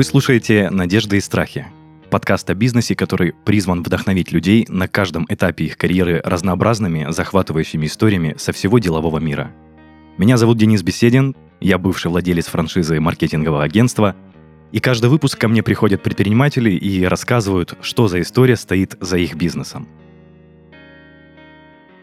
Вы слушаете «Надежды и страхи» – подкаст о бизнесе, который призван вдохновить людей на каждом этапе их карьеры разнообразными, захватывающими историями со всего делового мира. Меня зовут Денис Беседин, я бывший владелец франшизы маркетингового агентства, и каждый выпуск ко мне приходят предприниматели и рассказывают, что за история стоит за их бизнесом.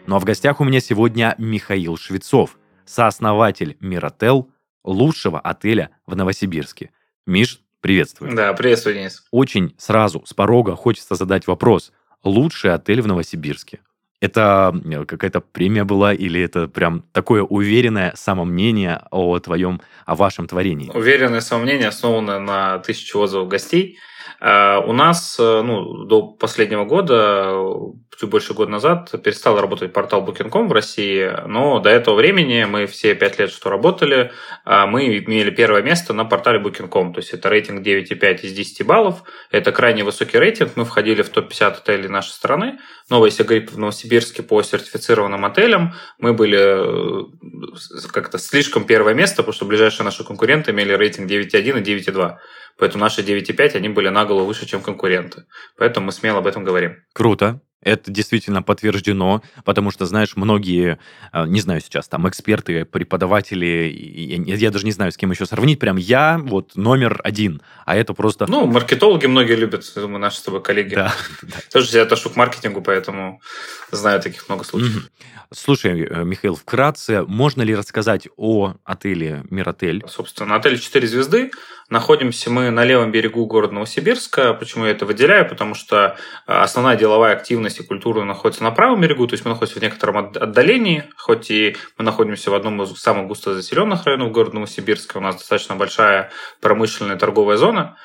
Ну а в гостях у меня сегодня Михаил Швецов, сооснователь Миротел, лучшего отеля в Новосибирске. Миш, Приветствую. Да, приветствую, Денис. Очень сразу, с порога хочется задать вопрос. Лучший отель в Новосибирске. Это какая-то премия была или это прям такое уверенное самомнение о твоем, о вашем творении? Уверенное самомнение основано на тысячу отзывов гостей. А, у нас э, ну, до последнего года, чуть больше года назад, перестал работать портал Booking.com в России, но до этого времени мы все пять лет, что работали, а, мы имели первое место на портале Booking.com, то есть это рейтинг 9,5 из 10 баллов, это крайне высокий рейтинг, мы входили в топ-50 отелей нашей страны, но если говорить в Новосибирске по сертифицированным отелям, мы были э, как-то слишком первое место, потому что ближайшие наши конкуренты имели рейтинг 9,1 и 9,2. Поэтому наши 9,5, они были на голову выше, чем конкуренты. Поэтому мы смело об этом говорим. Круто. Это действительно подтверждено, потому что, знаешь, многие, а, не знаю сейчас, там, эксперты, преподаватели, я даже не знаю, с кем еще сравнить, прям я вот номер один, а это просто... Ну, маркетологи многие любят, думаю, наши с тобой коллеги. Да. Тоже я отношу к маркетингу, поэтому знаю таких много случаев. Слушай, э, Михаил, вкратце, можно ли рассказать о отеле «Миротель»? Собственно, отель «Четыре звезды». Находимся мы на левом берегу города Новосибирска. Почему я это выделяю? Потому что э, основная деловая активность и культура находится на правом берегу, то есть мы находимся в некотором отдалении, хоть и мы находимся в одном из самых густо заселенных районов города Новосибирска. У нас достаточно большая промышленная торговая зона.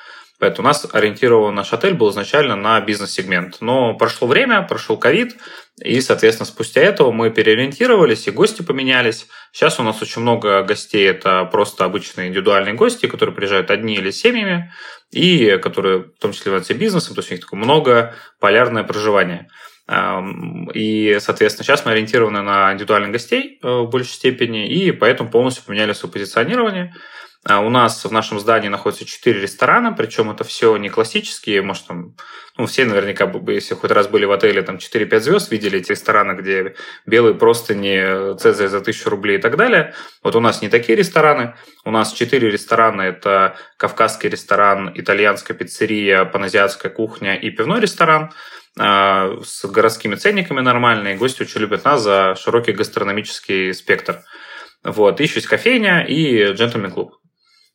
Поэтому у нас ориентирован наш отель был изначально на бизнес-сегмент. Но прошло время, прошел ковид, и, соответственно, спустя этого мы переориентировались, и гости поменялись. Сейчас у нас очень много гостей, это просто обычные индивидуальные гости, которые приезжают одни или семьями, и которые в том числе являются бизнесом, то есть у них такое много полярное проживание. И, соответственно, сейчас мы ориентированы на индивидуальных гостей э, в большей степени, и поэтому полностью поменяли свое позиционирование. А у нас в нашем здании находится четыре ресторана, причем это все не классические, может, там, ну, все наверняка, если хоть раз были в отеле, там, 4-5 звезд, видели эти рестораны, где белые простыни, цезарь за тысячу рублей и так далее. Вот у нас не такие рестораны. У нас четыре ресторана. Это кавказский ресторан, итальянская пиццерия, паназиатская кухня и пивной ресторан а, с городскими ценниками нормальные. Гости очень любят нас за широкий гастрономический спектр. Вот, еще есть кофейня и джентльмен-клуб.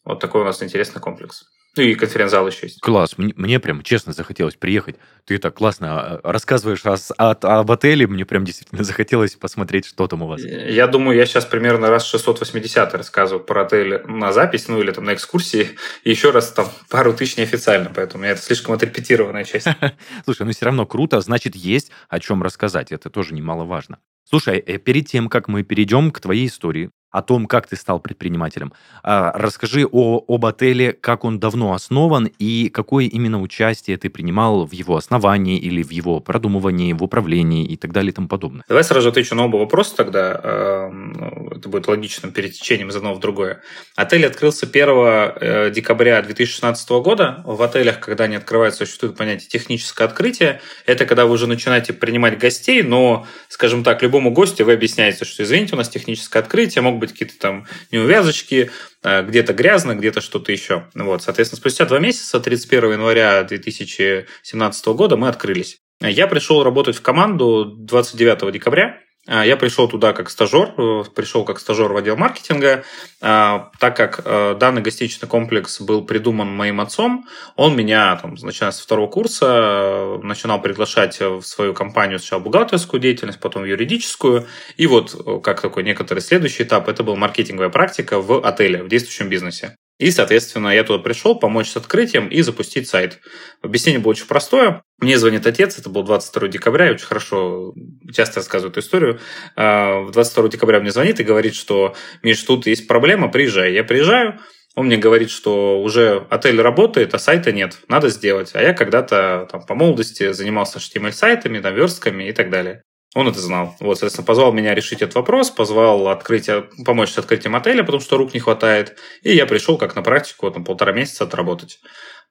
Вот такой у нас интересный комплекс. Ну и конференц-зал еще есть. Класс. Мне, мне прям честно захотелось приехать. Ты так классно а, рассказываешь о, о, об отеле. Мне прям действительно захотелось посмотреть, что там у вас. Я думаю, я сейчас примерно раз 680 рассказываю про отель на запись, ну или там на экскурсии. И еще раз там пару тысяч неофициально. Поэтому это слишком отрепетированная часть. Слушай, ну все равно круто. Значит, есть о чем рассказать. Это тоже немаловажно. Слушай, э, перед тем, как мы перейдем к твоей истории, о том, как ты стал предпринимателем. А, расскажи о, об отеле, как он давно основан и какое именно участие ты принимал в его основании или в его продумывании, в управлении и так далее и тому подобное. Давай сразу отвечу на оба вопроса тогда. Эм, это будет логичным перетечением из одного в другое. Отель открылся 1 э, декабря 2016 года. В отелях, когда они открываются, существует понятие техническое открытие. Это когда вы уже начинаете принимать гостей, но, скажем так, любому гостю вы объясняете, что извините, у нас техническое открытие, могут быть какие-то там неувязочки, а, где-то грязно, где-то что-то еще. Вот, соответственно, спустя два месяца, 31 января 2017 года, мы открылись. Я пришел работать в команду 29 декабря. А, я пришел туда как стажер, э, пришел как стажер в отдел маркетинга, а, так как э, данный гостиничный комплекс был придуман моим отцом, он меня, там, начиная с второго курса, э, начинал приглашать в свою компанию сначала бухгалтерскую деятельность, потом юридическую, и вот как такой некоторый следующий этап, это была маркетинговая практика в отеле, в действующем бизнесе. И, соответственно, я туда пришел помочь с открытием и запустить сайт. Объяснение было очень простое. Мне звонит отец, это был 22 декабря, я очень хорошо, часто рассказываю эту историю. 22 а, декабря мне звонит и говорит, что «Миш, тут есть проблема, приезжай». Я приезжаю, он мне говорит, что уже отель работает, а сайта нет, надо сделать. А я когда-то там, по молодости занимался HTML-сайтами, там, верстками и так далее. Он это знал. Вот, соответственно, позвал меня решить этот вопрос, позвал открыть, помочь с открытием отеля, потому что рук не хватает. И я пришел как на практику, там, полтора месяца отработать.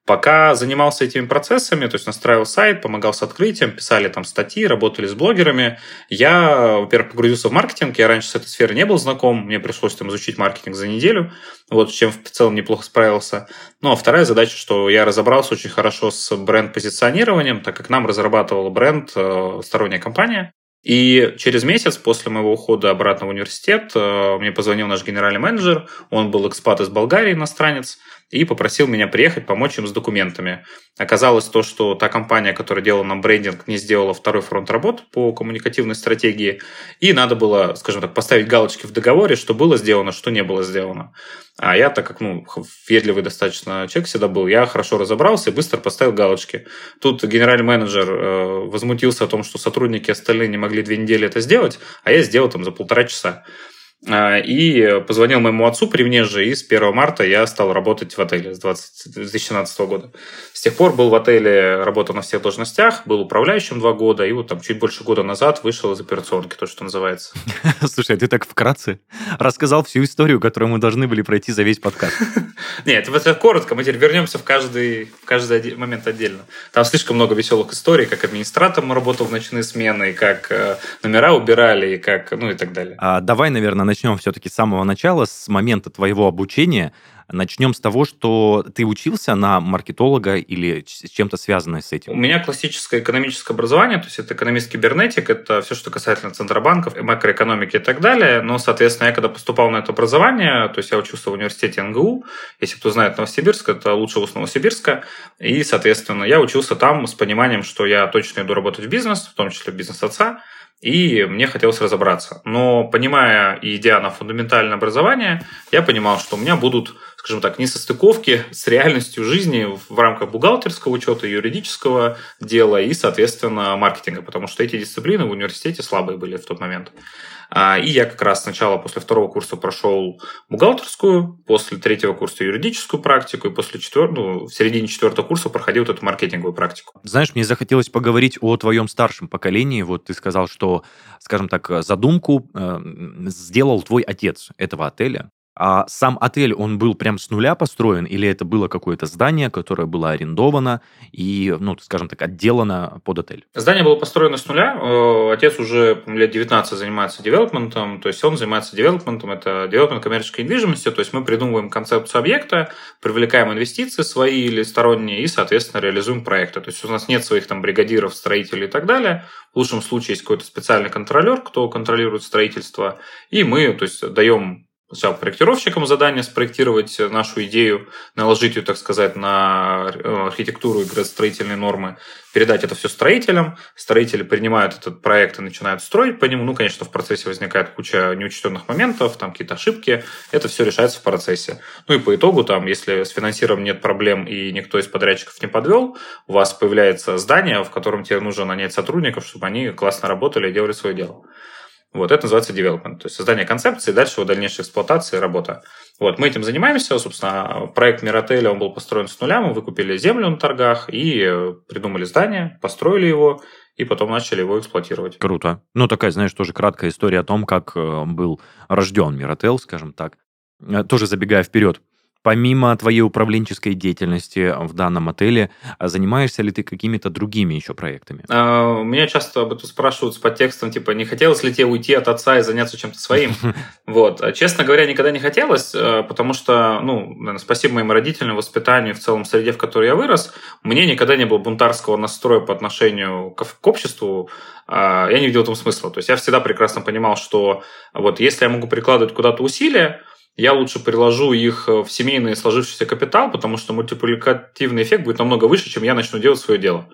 Пока занимался этими процессами, то есть настраивал сайт, помогал с открытием, писали там статьи, работали с блогерами, я, во-первых, погрузился в маркетинг, я раньше с этой сферой не был знаком, мне пришлось там изучить маркетинг за неделю, вот с чем в целом неплохо справился. Ну, а вторая задача, что я разобрался очень хорошо с бренд-позиционированием, так как нам разрабатывала бренд э, сторонняя компания, и через месяц после моего ухода обратно в университет э, мне позвонил наш генеральный менеджер, он был экспат из Болгарии, иностранец, и попросил меня приехать, помочь им с документами. Оказалось то, что та компания, которая делала нам брендинг, не сделала второй фронт работ по коммуникативной стратегии, и надо было, скажем так, поставить галочки в договоре, что было сделано, что не было сделано. А я, так как, ну, ведливый достаточно человек всегда был, я хорошо разобрался и быстро поставил галочки. Тут генеральный менеджер э, возмутился о том, что сотрудники остальные не могли две недели это сделать, а я сделал там за полтора часа. А, и позвонил моему отцу при мне же, и с 1 марта я стал работать в отеле с 20, 2017 года. С тех пор был в отеле, работал на всех должностях, был управляющим два года, и вот там чуть больше года назад вышел из операционки, то, что называется. Слушай, а ты так вкратце рассказал всю историю, которую мы должны были пройти за весь подкаст. Нет, это коротко, мы теперь вернемся в каждый, в каждый момент отдельно. Там слишком много веселых историй, как администратором работал в ночные смены, как э, номера убирали, и как, ну и так далее. А давай, наверное, начнем все-таки с самого начала, с момента твоего обучения. Начнем с того, что ты учился на маркетолога или с чем-то связанное с этим. У меня классическое экономическое образование, то есть это экономист кибернетик, это все, что касательно центробанков, макроэкономики и так далее. Но, соответственно, я когда поступал на это образование, то есть я учился в университете НГУ, если кто знает Новосибирск, это лучший вуз Новосибирска, и, соответственно, я учился там с пониманием, что я точно иду работать в бизнес, в том числе в бизнес отца, и мне хотелось разобраться. Но понимая и идя на фундаментальное образование, я понимал, что у меня будут, скажем так, несостыковки с реальностью жизни в рамках бухгалтерского учета, юридического дела и, соответственно, маркетинга, потому что эти дисциплины в университете слабые были в тот момент. А, и я как раз сначала после второго курса прошел бухгалтерскую, после третьего курса юридическую практику, и после четвертого, ну, в середине четвертого курса проходил вот эту маркетинговую практику. Знаешь, мне захотелось поговорить о твоем старшем поколении. Вот ты сказал, что, скажем так, задумку э, сделал твой отец этого отеля. А сам отель, он был прям с нуля построен, или это было какое-то здание, которое было арендовано и, ну, скажем так, отделано под отель? Здание было построено с нуля. Э, отец уже лет 19 занимается девелопментом, то есть он занимается девелопментом, это девелопмент коммерческой недвижимости, то есть мы придумываем концепцию объекта, привлекаем инвестиции свои или сторонние и, соответственно, реализуем проекты. То есть у нас нет своих там бригадиров, строителей и так далее. В лучшем случае есть какой-то специальный контролер, кто контролирует строительство, и мы, то есть, даем сначала проектировщикам задание спроектировать нашу идею, наложить ее, так сказать, на э, архитектуру и градостроительные нормы, передать это все строителям. Строители принимают этот проект и начинают строить по нему. Ну, конечно, в процессе возникает куча неучтенных моментов, там какие-то ошибки. Это все решается в процессе. Ну и по итогу, там, если с финансированием нет проблем и никто из подрядчиков не подвел, у вас появляется здание, в котором тебе нужно нанять сотрудников, чтобы они классно работали и делали свое дело. Вот, это называется development, то есть создание концепции, дальше его дальнейшая эксплуатация и работа. Вот, мы этим занимаемся, собственно, проект Миротеля, он был построен с нуля, мы выкупили землю на торгах и придумали здание, построили его, и потом начали его эксплуатировать. Круто. Ну, такая, знаешь, тоже краткая история о том, как э, был рожден Миротел, скажем так. Э, тоже забегая вперед, Помимо твоей управленческой деятельности в данном отеле, а занимаешься ли ты какими-то другими еще проектами? А, меня часто об этом спрашивают с подтекстом, типа, не хотелось ли тебе уйти от отца и заняться чем-то своим? Вот. А, честно говоря, никогда не хотелось, э, потому что, ну, спасибо моим родителям, воспитанию, в целом среде, в которой я вырос, мне никогда не было бунтарского настроя по отношению к, к обществу, я не видел в этом смысла. То есть я всегда прекрасно понимал, что вот если я могу прикладывать куда-то усилия, я лучше приложу их э, в семейный сложившийся капитал, потому что мультипликативный эффект будет намного выше, чем я начну делать свое дело.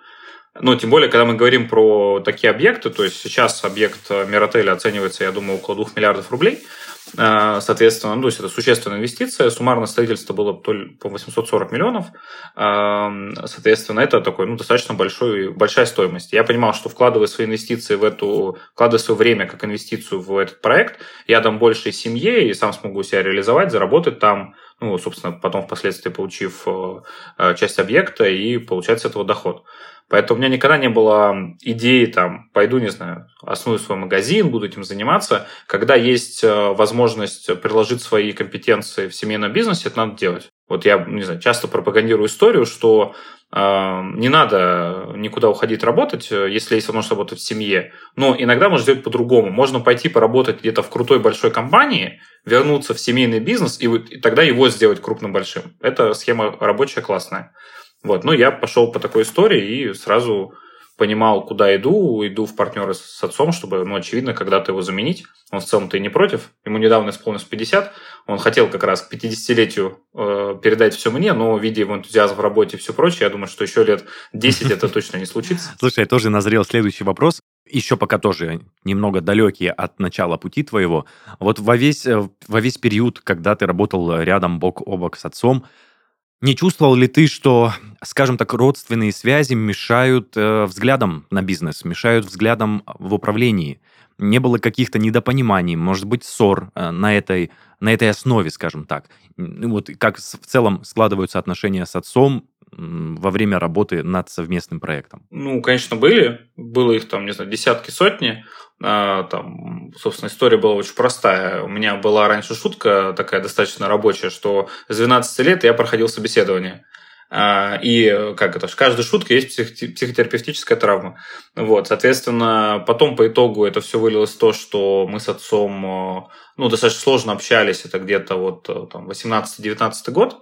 Ну, тем более, когда мы говорим про такие объекты, то есть сейчас объект Миротеля оценивается, я думаю, около 2 миллиардов рублей – соответственно, ну, то есть это существенная инвестиция. Суммарно строительство было по 840 миллионов. А, соответственно, это такой, ну, достаточно большой, большая стоимость. Я понимал, что вкладывая свои инвестиции в эту, вкладывая свое время как инвестицию в этот проект, я дам больше семье и сам смогу себя реализовать, заработать там, ну, собственно, потом впоследствии получив э, часть объекта и получать с этого доход. Поэтому у меня никогда не было идеи, там, пойду, не знаю, основную свой магазин, буду этим заниматься. Когда есть э, возможность приложить свои компетенции в семейном бизнесе, это надо делать. Вот я, не знаю, часто пропагандирую историю, что э, не надо никуда уходить работать, э, если есть возможность работать в семье. Но иногда можно сделать по-другому. Можно пойти поработать где-то в крутой большой компании, вернуться в семейный бизнес и, и тогда его сделать крупным большим. Это схема рабочая классная. Вот, ну, я пошел по такой истории и сразу понимал, куда иду, иду в партнеры с отцом, чтобы, ну, очевидно, когда-то его заменить. Он в целом-то и не против. Ему недавно исполнилось 50. Он хотел как раз к 50-летию э, передать все мне, но, видя его энтузиазм в работе и все прочее, я думаю, что еще лет 10 это точно не случится. Слушай, я тоже назрел следующий вопрос. Еще пока тоже немного далекие от начала пути твоего. Вот во весь, э, во весь период, когда ты работал рядом бок о бок с отцом, не чувствовал ли ты, что, скажем так, родственные связи мешают э, взглядам на бизнес, мешают взглядам в управлении? Не было каких-то недопониманий, может быть, ссор э, на, этой, на этой основе, скажем так? Вот как в целом складываются отношения с отцом во время работы над совместным проектом? Ну, конечно, были. Было их там, не знаю, десятки, сотни. А, там, собственно, история была очень простая. У меня была раньше шутка такая достаточно рабочая, что с 12 лет я проходил собеседование. А, и как это, каждой шутке есть психотерапевтическая травма. Вот, соответственно, потом по итогу это все вылилось в то, что мы с отцом ну, достаточно сложно общались. Это где-то вот там 18-19 год.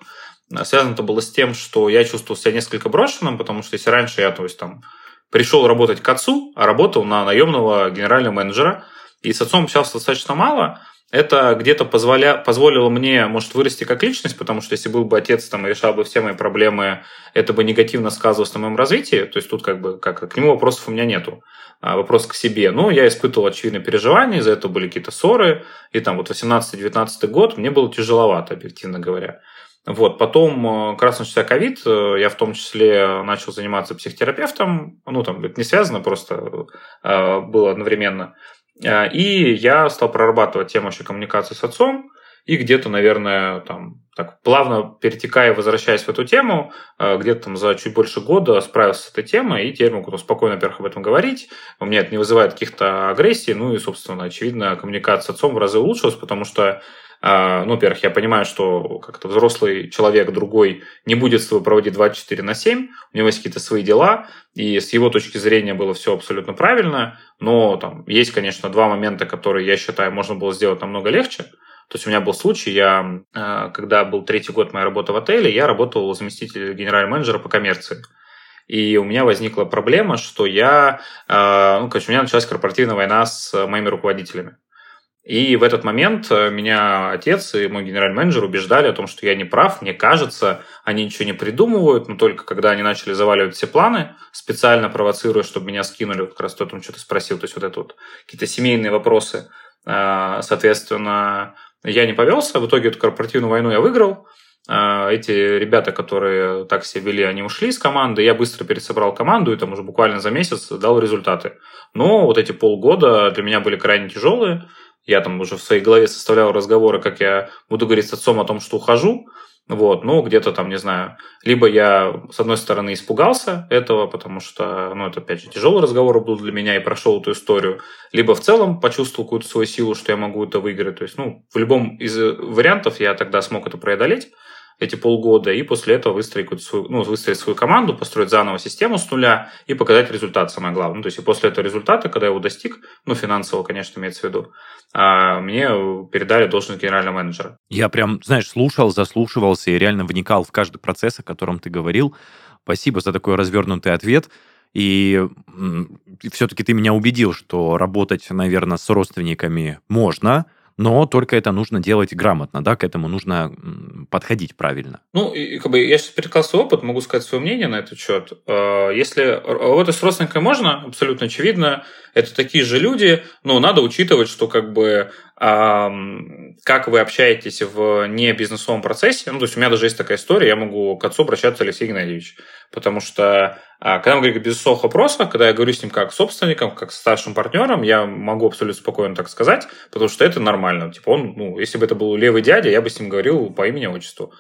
Связано это было с тем, что я чувствовал себя несколько брошенным, потому что если раньше я, то есть там пришел работать к отцу, а работал на наемного генерального менеджера, и с отцом общался достаточно мало, это где-то позволя... позволило мне, может, вырасти как личность, потому что если был бы отец там, решал бы все мои проблемы, это бы негативно сказывалось на моем развитии. То есть тут как бы как, к нему вопросов у меня нету. А вопрос к себе. Но я испытывал очевидные переживания, из-за этого были какие-то ссоры. И там вот 18-19 год мне было тяжеловато, объективно говоря. Вот, потом, э, как раз начался ковид, э, я в том числе начал заниматься психотерапевтом, ну, там, это не связано, просто э, было одновременно. И я стал прорабатывать тему еще коммуникации с отцом, и где-то, наверное, там, так плавно перетекая, возвращаясь в эту тему, где-то там за чуть больше года справился с этой темой, и теперь могу спокойно, во-первых, об этом говорить. У меня это не вызывает каких-то агрессий, ну и, собственно, очевидно, коммуникация с отцом в разы улучшилась, потому что ну, во-первых, я понимаю, что как-то взрослый человек другой не будет с тобой проводить 24 на 7, у него есть какие-то свои дела, и с его точки зрения было все абсолютно правильно, но там есть, конечно, два момента, которые, я считаю, можно было сделать намного легче. То есть у меня был случай, я, а, когда был третий год моей работы в отеле, я работал заместителем генерального менеджера по коммерции. И у меня возникла проблема, что я, а, ну, короче, у меня началась корпоративная война с моими руководителями. И в этот момент э, меня отец и мой генеральный менеджер убеждали о том, что я не прав, мне кажется, они ничего не придумывают, но только когда они начали заваливать все планы, специально провоцируя, чтобы меня скинули, вот как раз кто там что-то спросил, то есть вот это вот какие-то семейные вопросы, э, соответственно, я не повелся, в итоге эту корпоративную войну я выиграл, э, эти ребята, которые так себя вели, они ушли из команды, я быстро пересобрал команду и там уже буквально за месяц дал результаты. Но вот эти полгода для меня были крайне тяжелые, я там уже в своей голове составлял разговоры, как я буду говорить с отцом о том, что ухожу. Вот, ну, где-то там, не знаю, либо я, с одной стороны, испугался этого, потому что, ну, это, опять же, тяжелый разговор был для меня и прошел эту историю, либо в целом почувствовал какую-то свою силу, что я могу это выиграть. То есть, ну, в любом из вариантов я тогда смог это преодолеть эти полгода, и после этого выстроить, свою, ну, выстроить свою команду, построить заново систему с нуля и показать результат, самое главное. Ну, то есть, и после этого результата, когда я его достиг, ну, финансово, конечно, имеется в виду, а, мне передали должность генерального менеджера. Я прям, знаешь, слушал, заслушивался и реально вникал в каждый процесс, о котором ты говорил. Спасибо за такой развернутый ответ. И все-таки ты меня убедил, что работать, наверное, с родственниками можно, но только это нужно делать грамотно, да, к этому нужно подходить правильно. Ну, и, как бы я сейчас перекал свой опыт, могу сказать свое мнение на этот счет. А, если работать с родственниками можно, абсолютно очевидно, это такие же люди, но надо учитывать, что как бы как вы общаетесь в не бизнесовом процессе. Ну, то есть у меня даже есть такая история, я могу к отцу обращаться Алексей Геннадьевич, потому что а, когда мы говорим о бизнесовых вопросах, когда я говорю с ним как собственником, как с старшим партнером, я могу абсолютно спокойно так сказать, потому что это нормально. Типа он, ну, если бы это был левый дядя, я бы с ним говорил по имени-отчеству.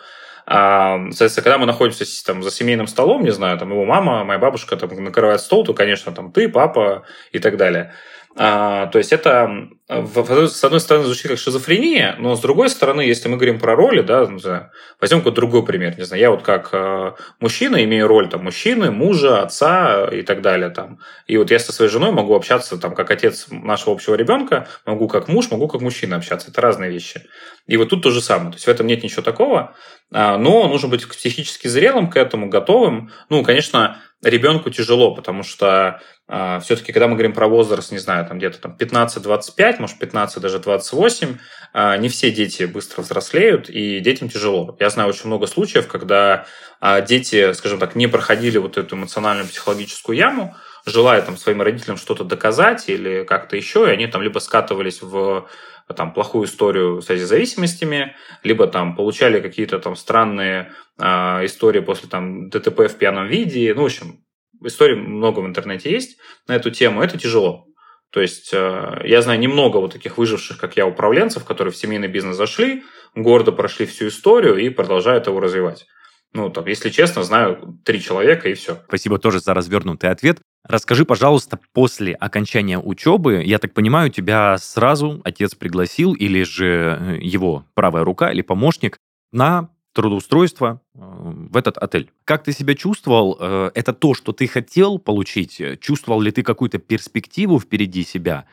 А, соответственно, когда мы находимся там, за семейным столом, не знаю, там его мама, моя бабушка там, накрывает стол, то, конечно, там ты, папа и так далее. А, то есть это, с одной стороны, звучит как шизофрения, но с другой стороны, если мы говорим про роли, да, возьмем какой-то другой пример, не знаю, я вот как э, мужчина имею роль там мужчины, мужа, отца и так далее там. И вот я со своей женой могу общаться там как отец нашего общего ребенка, могу как муж, могу как мужчина общаться. Это разные вещи. И вот тут то же самое. То есть в этом нет ничего такого, а, но нужно быть психически зрелым к этому, готовым. Ну, конечно, ребенку тяжело, потому что э, все-таки, когда мы говорим про возраст, не знаю, там где-то там 15-25, может 15 даже 28, э, не все дети быстро взрослеют, и детям тяжело. Я знаю очень много случаев, когда э, дети, скажем так, не проходили вот эту эмоциональную психологическую яму, желая там своим родителям что-то доказать или как-то еще, и они там либо скатывались в там плохую историю с зависимостями, либо там получали какие-то там странные э, истории после там ДТП в пьяном виде. Ну, в общем, историй много в интернете есть на эту тему. Это тяжело. То есть э, я знаю немного вот таких выживших, как я, управленцев, которые в семейный бизнес зашли, гордо прошли всю историю и продолжают его развивать. Ну, там, если честно, знаю три человека и все. Спасибо тоже за развернутый ответ. Расскажи, пожалуйста, после окончания учебы, я так понимаю, тебя сразу отец пригласил или же э, его правая рука или помощник на трудоустройство э, в этот отель. Как ты себя чувствовал? Э, это то, что ты хотел получить? Чувствовал ли ты какую-то перспективу впереди себя?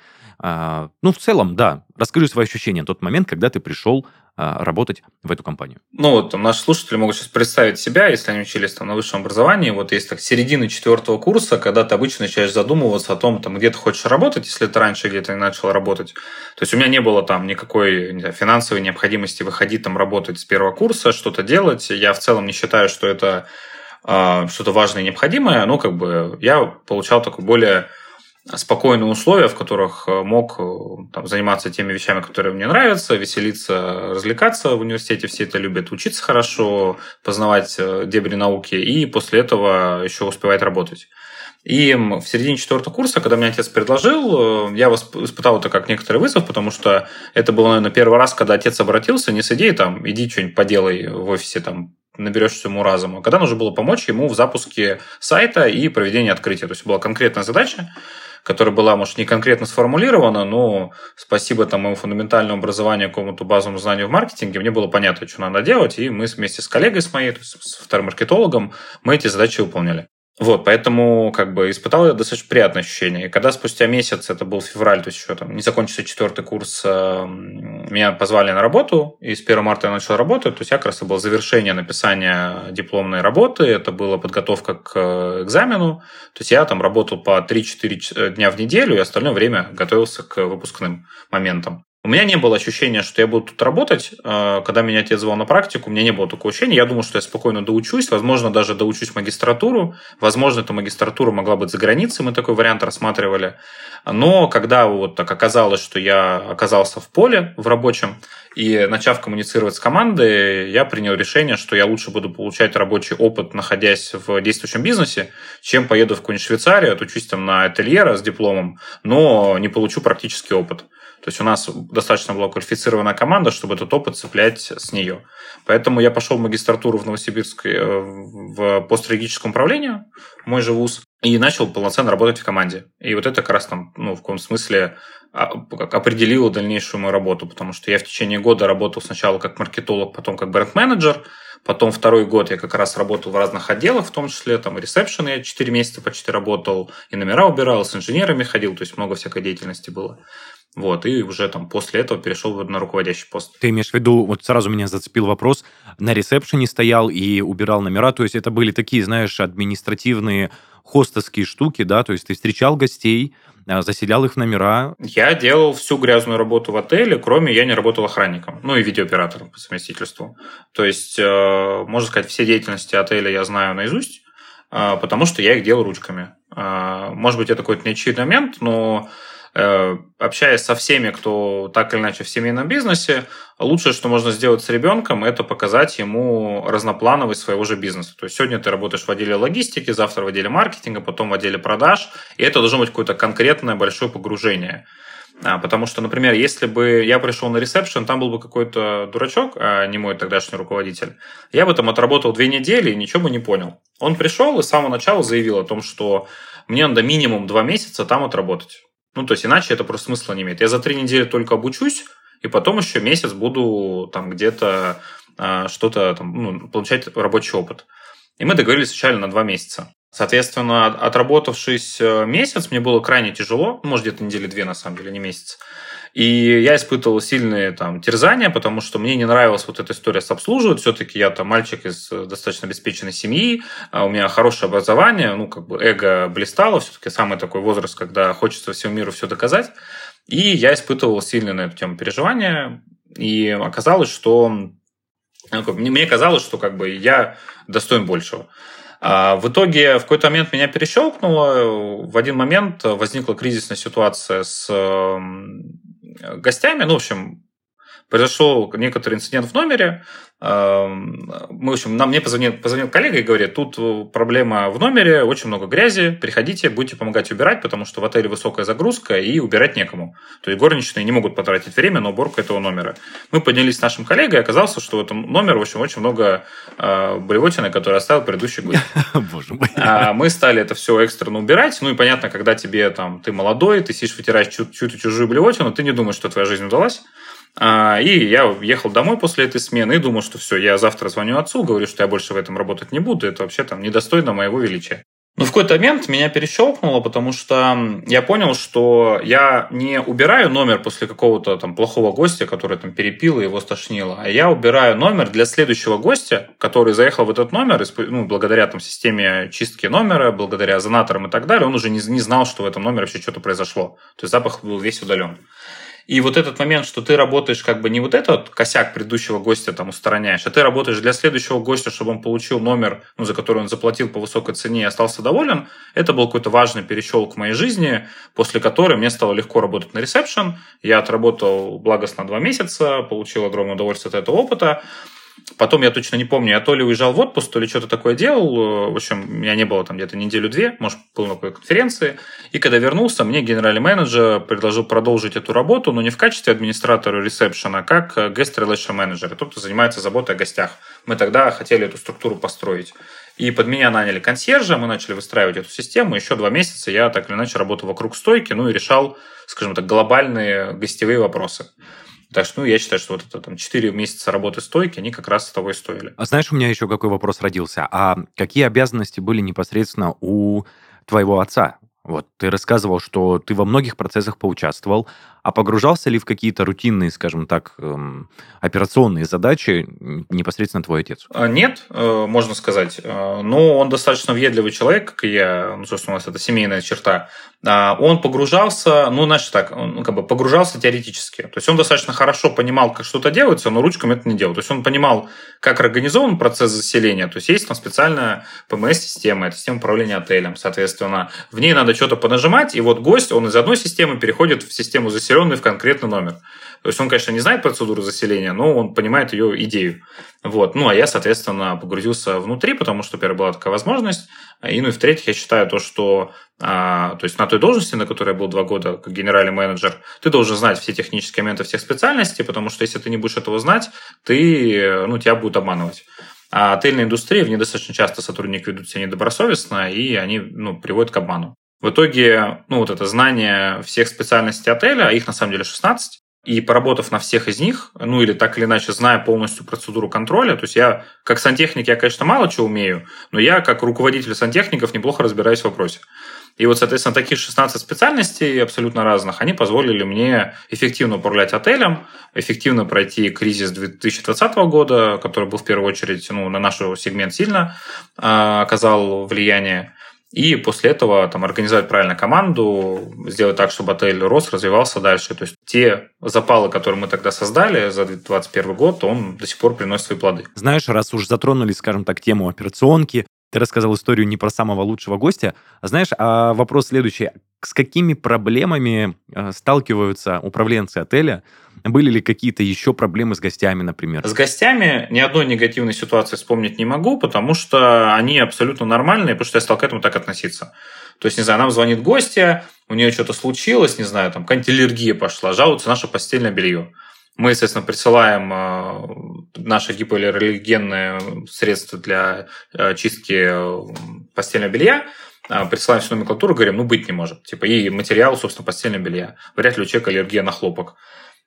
А, ну, в целом, да. Расскажи свои ощущения в тот момент, когда ты пришел а, работать в эту компанию. Ну, вот там, наши слушатели могут сейчас представить себя, если они учились там на высшем образовании, вот есть так середина четвертого курса, когда ты обычно начинаешь задумываться о том, там, где ты хочешь работать, если ты раньше где-то не начал работать. То есть у меня не было там никакой не знаю, финансовой необходимости выходить там работать с первого курса, что-то делать. Я в целом не считаю, что это э, что-то важное и необходимое, но как бы я получал такой более спокойные условия, в которых э, мог э, там, заниматься теми вещами, которые мне нравятся, веселиться, развлекаться в университете, все это любят, учиться хорошо, познавать э, дебри науки и после этого еще успевать работать. И в середине четвертого курса, когда мне отец предложил, я испытал это как некоторый вызов, потому что это был, наверное, первый раз, когда отец обратился не с идеей там, иди что-нибудь поделай в офисе, там, наберешься ему разума, когда нужно было помочь ему в запуске сайта и проведении открытия. То есть была конкретная задача, которая была, может, не конкретно сформулирована, но спасибо там моему фундаментальному образованию, какому-то базовому знанию в маркетинге, мне было понятно, что надо делать, и мы вместе с коллегой с моей, с вторым маркетологом, мы эти задачи выполняли. Вот, поэтому как бы испытал я достаточно приятное ощущение. И когда спустя месяц, это был февраль, то есть еще там не закончился четвертый курс, э, меня позвали на работу, и с 1 марта я начал работать, то есть я как раз это было завершение написания дипломной работы, это была подготовка к э, экзамену, то есть я там работал по 3-4 дня в неделю, и остальное время готовился к выпускным моментам. У меня не было ощущения, что я буду тут работать. Э, когда меня отец звал на практику, у меня не было такого ощущения. Я думал, что я спокойно доучусь, возможно, даже доучусь магистратуру. Возможно, эта магистратура могла быть за границей, мы такой вариант рассматривали. Но когда вот так оказалось, что я оказался в поле, в рабочем, и начав коммуницировать с командой, я принял решение, что я лучше буду получать рабочий опыт, находясь в действующем бизнесе, чем поеду в какую-нибудь Швейцарию, отучусь там на ательера с дипломом, но не получу практический опыт. То есть у нас достаточно была квалифицированная команда, чтобы этот опыт цеплять с нее. Поэтому я пошел в магистратуру в Новосибирск э, в постстратегическом управлении, мой же вуз, и начал полноценно работать в команде. И вот это как раз там, ну, в каком смысле а, определило дальнейшую мою работу, потому что я в течение года работал сначала как маркетолог, потом как бренд-менеджер, потом второй год я как раз работал в разных отделах, в том числе там и ресепшн я 4 месяца почти работал, и номера убирал, с инженерами ходил, то есть много всякой деятельности было. Вот, и уже там после этого перешел на руководящий пост. Ты имеешь в виду, вот сразу меня зацепил вопрос, на ресепшене стоял и убирал номера, то есть это были такие, знаешь, административные хостовские штуки, да, то есть ты встречал гостей, а, заселял их в номера. Я делал всю грязную работу в отеле, кроме я не работал охранником, ну и видеооператором по совместительству. То есть, э, можно сказать, все деятельности отеля я знаю наизусть, э, потому что я их делал ручками. Э, может быть, это какой-то неочевидный момент, но общаясь со всеми, кто так или иначе в семейном бизнесе, лучшее, что можно сделать с ребенком, это показать ему разноплановость своего же бизнеса. То есть сегодня ты работаешь в отделе логистики, завтра в отделе маркетинга, потом в отделе продаж, и это должно быть какое-то конкретное большое погружение. А, потому что, например, если бы я пришел на ресепшн, там был бы какой-то дурачок, а не мой тогдашний руководитель, я бы там отработал две недели и ничего бы не понял. Он пришел и с самого начала заявил о том, что мне надо минимум два месяца там отработать. Ну, то есть, иначе это просто смысла не имеет. Я за три недели только обучусь, и потом еще месяц буду там где-то а, что-то там, ну, получать рабочий опыт. И мы договорились сначала на два месяца. Соответственно, отработавшись э, месяц, мне было крайне тяжело, может, где-то недели две, на самом деле, не месяц. И я испытывал сильные там терзания, потому что мне не нравилась вот эта история с обслуживать. Все-таки я там мальчик из э, достаточно обеспеченной семьи, а у меня хорошее образование, ну, как бы эго блистало. Все-таки самый такой возраст, когда хочется всему миру все доказать. И я испытывал сильные на эту тему переживания. И оказалось, что ну, мне казалось, что как бы я достоин большего. А в итоге в какой-то момент меня перещелкнуло. В один момент возникла кризисная ситуация с гостями. Ну, в общем, произошел некоторый инцидент в номере. Мы, в общем, нам мне позвонил, позвонил коллега и говорит, тут проблема в номере, очень много грязи, приходите, будете помогать убирать, потому что в отеле высокая загрузка и убирать некому. То есть горничные не могут потратить время на уборку этого номера. Мы поднялись с нашим коллегой, и оказалось, что в этом номере, в общем, очень много э, блевотины, которые оставил предыдущий гость. Боже мой. А мы стали это все экстренно убирать. Ну и понятно, когда тебе там, ты молодой, ты сидишь, вытираешь чью-то чужую блевотину, ты не думаешь, что твоя жизнь удалась. А, и я ехал домой после этой смены и думал, что все, я завтра звоню отцу, говорю, что я больше в этом работать не буду, это вообще там недостойно моего величия. Но в какой-то момент меня перещелкнуло, потому что я понял, что я не убираю номер после какого-то там плохого гостя, который там перепил и его стошнило, а я убираю номер для следующего гостя, который заехал в этот номер, ну, благодаря там системе чистки номера, благодаря зонаторам и так далее, он уже не, не знал, что в этом номере вообще что-то произошло. То есть запах был весь удален. И вот этот момент, что ты работаешь как бы не вот этот косяк предыдущего гостя там устраняешь, а ты работаешь для следующего гостя, чтобы он получил номер, ну, за который он заплатил по высокой цене и остался доволен, это был какой-то важный перещелк в моей жизни, после которой мне стало легко работать на ресепшн. Я отработал благостно два месяца, получил огромное удовольствие от этого опыта. Потом я точно не помню, я то ли уезжал в отпуск, то ли что-то такое делал. В общем, меня не было там где-то неделю-две, может, был на какой-то конференции. И когда вернулся, мне генеральный менеджер предложил продолжить эту работу, но не в качестве администратора ресепшена, а как guest relation manager, тот, кто занимается заботой о гостях. Мы тогда хотели эту структуру построить. И под меня наняли консьержа, мы начали выстраивать эту систему. Еще два месяца я так или иначе работал вокруг стойки, ну и решал, скажем так, глобальные гостевые вопросы. Так что ну, я считаю, что вот это там 4 месяца работы стойки, они как раз того и стоили. А знаешь, у меня еще какой вопрос родился. А какие обязанности были непосредственно у твоего отца? Вот ты рассказывал, что ты во многих процессах поучаствовал, а погружался ли в какие-то рутинные, скажем так, эм, операционные задачи непосредственно твой отец? А, нет, э, можно сказать. Э, но он достаточно въедливый человек, как и я. Ну, собственно, у нас это семейная черта. А, он погружался, ну, значит так, он как бы погружался теоретически. То есть он достаточно хорошо понимал, как что-то делается, но ручками это не делал. То есть он понимал, как организован процесс заселения. То есть есть там специальная ПМС-система, это система управления отелем. Соответственно, в ней надо что-то понажимать, и вот гость, он из одной системы переходит в систему заселения заселенный в конкретный номер. То есть он, конечно, не знает процедуру заселения, но он понимает ее идею. Вот. Ну, а я, соответственно, погрузился внутри, потому что, во была такая возможность. И, ну, и в-третьих, я считаю то, что а, то есть на той должности, на которой я был два года как генеральный менеджер, ты должен знать все технические моменты всех специальностей, потому что если ты не будешь этого знать, ты, ну, тебя будут обманывать. А отельная индустрия, в ней достаточно часто сотрудники ведут себя недобросовестно, и они ну, приводят к обману. В итоге, ну, вот это знание всех специальностей отеля, а их на самом деле 16, и поработав на всех из них, ну или так или иначе, зная полностью процедуру контроля, то есть я как сантехник, я, конечно, мало чего умею, но я как руководитель сантехников неплохо разбираюсь в вопросе. И вот, соответственно, таких 16 специальностей абсолютно разных, они позволили мне эффективно управлять отелем, эффективно пройти кризис 2020 года, который был в первую очередь ну, на наш сегмент сильно э, оказал влияние. И после этого там, организовать правильно команду, сделать так, чтобы отель рос, развивался дальше. То есть те запалы, которые мы тогда создали за 2021 год, он до сих пор приносит свои плоды. Знаешь, раз уж затронули, скажем так, тему операционки, ты рассказал историю не про самого лучшего гостя. Знаешь, а вопрос следующий. С какими проблемами э, сталкиваются управленцы отеля, были ли какие-то еще проблемы с гостями, например? С гостями ни одной негативной ситуации вспомнить не могу, потому что они абсолютно нормальные, потому что я стал к этому так относиться. То есть, не знаю, нам звонит гостья, у нее что-то случилось, не знаю, там какая-нибудь аллергия пошла, жалуется наше постельное белье. Мы, естественно, присылаем э, наши гипоаллергенные средства для э, чистки э, постельного белья, присылаем всю номенклатуру, говорим, ну, быть не может. Типа, и материал, собственно, постельного белья. Вряд ли у человека аллергия на хлопок.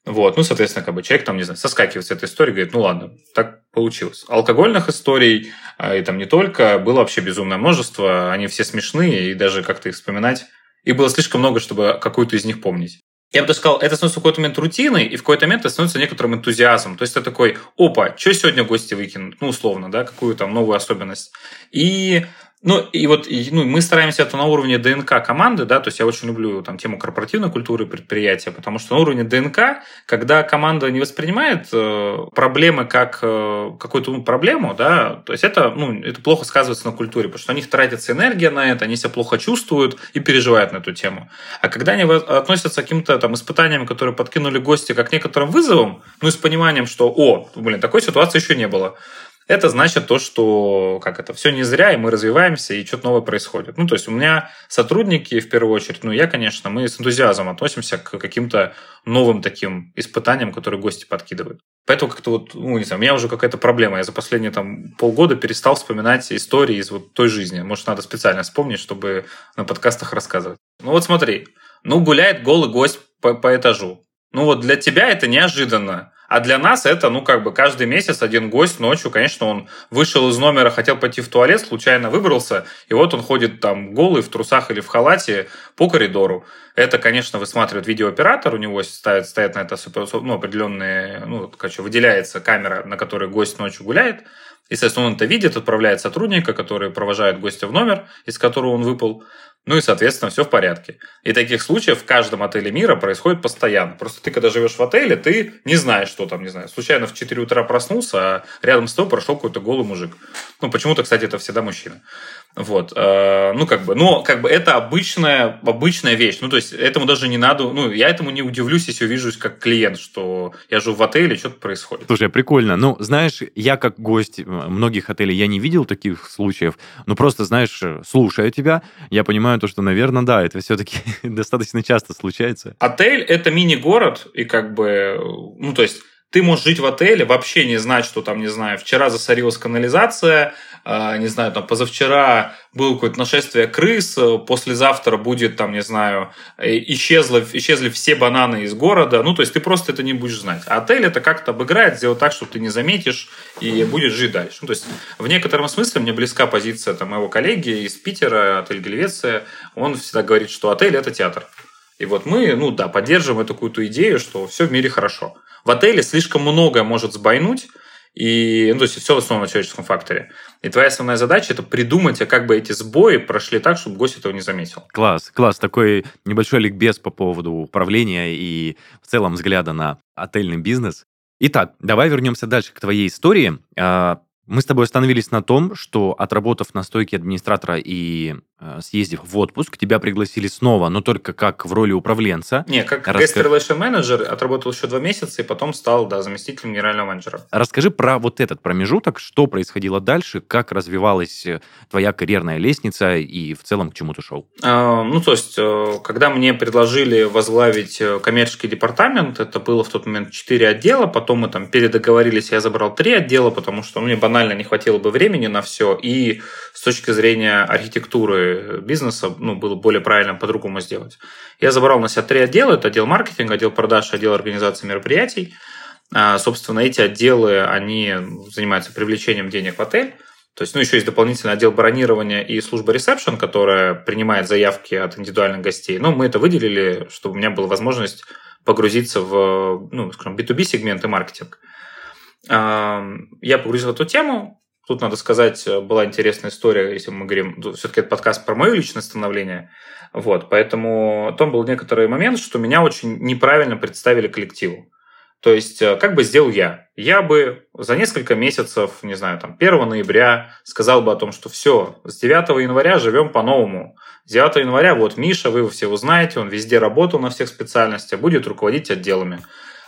Вот, ну, соответственно, как бы человек там, не знаю, соскакивает с этой истории, говорит, ну ладно, так получилось. Алкогольных историй, и там не только, было вообще безумное множество, они все смешные, и даже как-то их вспоминать, их было слишком много, чтобы какую-то из них помнить я бы даже сказал, это становится в какой-то момент рутиной, и в какой-то момент это становится некоторым энтузиазмом. То есть это такой, опа, что сегодня гости выкинут? Ну, условно, да, какую там новую особенность. И ну, и вот ну, мы стараемся это на уровне ДНК команды, да, то есть я очень люблю там тему корпоративной культуры предприятия, потому что на уровне ДНК, когда команда не воспринимает э, проблемы как э, какую-то ну, проблему, да, то есть это, ну, это плохо сказывается на культуре, потому что у них тратится энергия на это, они себя плохо чувствуют и переживают на эту тему. А когда они относятся к каким-то там испытаниям, которые подкинули гости, как некоторым вызовом, ну и с пониманием, что, о, блин, такой ситуации еще не было, это значит то, что как это, все не зря, и мы развиваемся, и что-то новое происходит. Ну, то есть у меня сотрудники, в первую очередь, ну, я, конечно, мы с энтузиазмом относимся к каким-то новым таким испытаниям, которые гости подкидывают. Поэтому как-то вот, ну, не знаю, у меня уже какая-то проблема. Я за последние там полгода перестал вспоминать истории из вот той жизни. Может, надо специально вспомнить, чтобы на подкастах рассказывать. Ну, вот смотри. Ну, гуляет голый гость по, по этажу. Ну, вот для тебя это неожиданно. А для нас это, ну, как бы каждый месяц один гость ночью, конечно, он вышел из номера, хотел пойти в туалет, случайно выбрался, и вот он ходит там голый в трусах или в халате по коридору. Это, конечно, высматривает видеооператор, у него ставят, стоят на это ну, определенные, ну, короче, выделяется камера, на которой гость ночью гуляет. Естественно, он это видит, отправляет сотрудника, который провожает гостя в номер, из которого он выпал. Ну и, соответственно, все в порядке. И таких случаев в каждом отеле мира происходит постоянно. Просто ты, когда живешь в отеле, ты не знаешь, что там, не знаю, случайно в 4 утра проснулся, а рядом с тобой прошел какой-то голый мужик. Ну, почему-то, кстати, это всегда мужчина. Вот. Э, ну, как бы, но как бы это обычная, обычная вещь. Ну, то есть, этому даже не надо, ну, я этому не удивлюсь, если увижусь как клиент, что я живу в отеле, что-то происходит. Слушай, прикольно. Ну, знаешь, я как гость многих отелей, я не видел таких случаев, но просто, знаешь, слушая тебя, я понимаю то, что, наверное, да, это все-таки достаточно часто случается. Отель – это мини-город, и как бы, ну, то есть, ты можешь жить в отеле, вообще не знать, что там, не знаю, вчера засорилась канализация, э, не знаю, там позавчера было какое-то нашествие крыс, послезавтра будет, там, не знаю, исчезло, исчезли все бананы из города. Ну, то есть ты просто это не будешь знать. А отель это как-то обыграет, сделать так, чтобы ты не заметишь и будешь жить дальше. Ну, то есть в некотором смысле мне близка позиция там, моего коллеги из Питера, отель Гельвеция. Он всегда говорит, что отель это театр. И вот мы, ну да, поддерживаем эту какую-то идею, что все в мире хорошо. В отеле слишком многое может сбойнуть, и, ну, то есть все в основном на человеческом факторе. И твоя основная задача это придумать, а как бы эти сбои прошли так, чтобы гость этого не заметил. Класс, класс. Такой небольшой ликбез по поводу управления и в целом взгляда на отельный бизнес. Итак, давай вернемся дальше к твоей истории. А, мы с тобой остановились на том, что отработав на стойке администратора и съездив в отпуск, тебя пригласили снова, но только как в роли управленца. Не, как Раска... guest relation менеджер, отработал еще два месяца и потом стал да, заместителем генерального менеджера. Расскажи про вот этот промежуток, что происходило дальше, как развивалась э, твоя карьерная лестница и в целом к чему ты шел? А, ну, то есть, э, когда мне предложили возглавить коммерческий департамент, это было в тот момент четыре отдела, потом мы там передоговорились, я забрал три отдела, потому что мне банально не хватило бы времени на все, и с точки зрения архитектуры бизнеса ну, было более правильно по-другому сделать. Я забрал на себя три отдела. Это отдел маркетинга, отдел продаж, отдел организации мероприятий. А, собственно, эти отделы, они занимаются привлечением денег в отель. То есть, ну, еще есть дополнительный отдел бронирования и служба ресепшн, которая принимает заявки от индивидуальных гостей. Но мы это выделили, чтобы у меня была возможность погрузиться в, ну, скажем, B2B сегмент и маркетинг. Я погрузил эту тему. Тут, надо сказать, была интересная история, если мы говорим, ну, все-таки это подкаст про мое личное становление. Вот, поэтому там был некоторый момент, что меня очень неправильно представили коллективу. То есть, э, как бы сделал я? Я бы за несколько месяцев, не знаю, там, 1 ноября сказал бы о том, что все, с 9 января живем по-новому. С 9 января вот Миша, вы его все узнаете, он везде работал на всех специальностях, будет руководить отделами.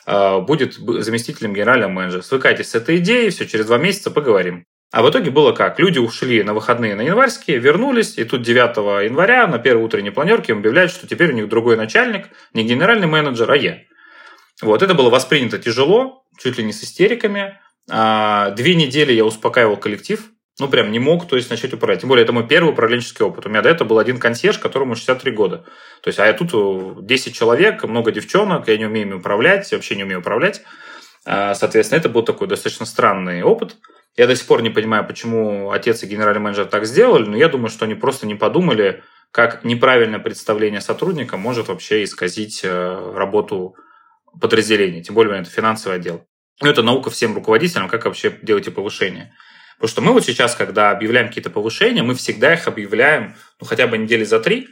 э, будет заместителем генерального менеджера. Свыкайтесь с этой идеей, все, через два месяца поговорим. А в итоге было как? Люди ушли на выходные на январские, вернулись, и тут 9 января на первой утренней планерке им объявляют, что теперь у них другой начальник, не генеральный менеджер, а я. Вот, это было воспринято тяжело, чуть ли не с истериками. А, две недели я успокаивал коллектив, ну, прям не мог, то есть, начать управлять. Тем более, это мой первый управленческий опыт. У меня до этого был один консьерж, которому 63 года. То есть, а я тут 10 человек, много девчонок, я не умею ими управлять, вообще не умею управлять. А, соответственно, это был такой достаточно странный опыт. Я до сих пор не понимаю, почему отец и генеральный менеджер так сделали, но я думаю, что они просто не подумали, как неправильное представление сотрудника может вообще исказить э, работу подразделения, тем более это финансовый отдел. Ну, это наука всем руководителям, как вообще делать повышение. Потому что мы вот сейчас, когда объявляем какие-то повышения, мы всегда их объявляем, ну, хотя бы недели за три,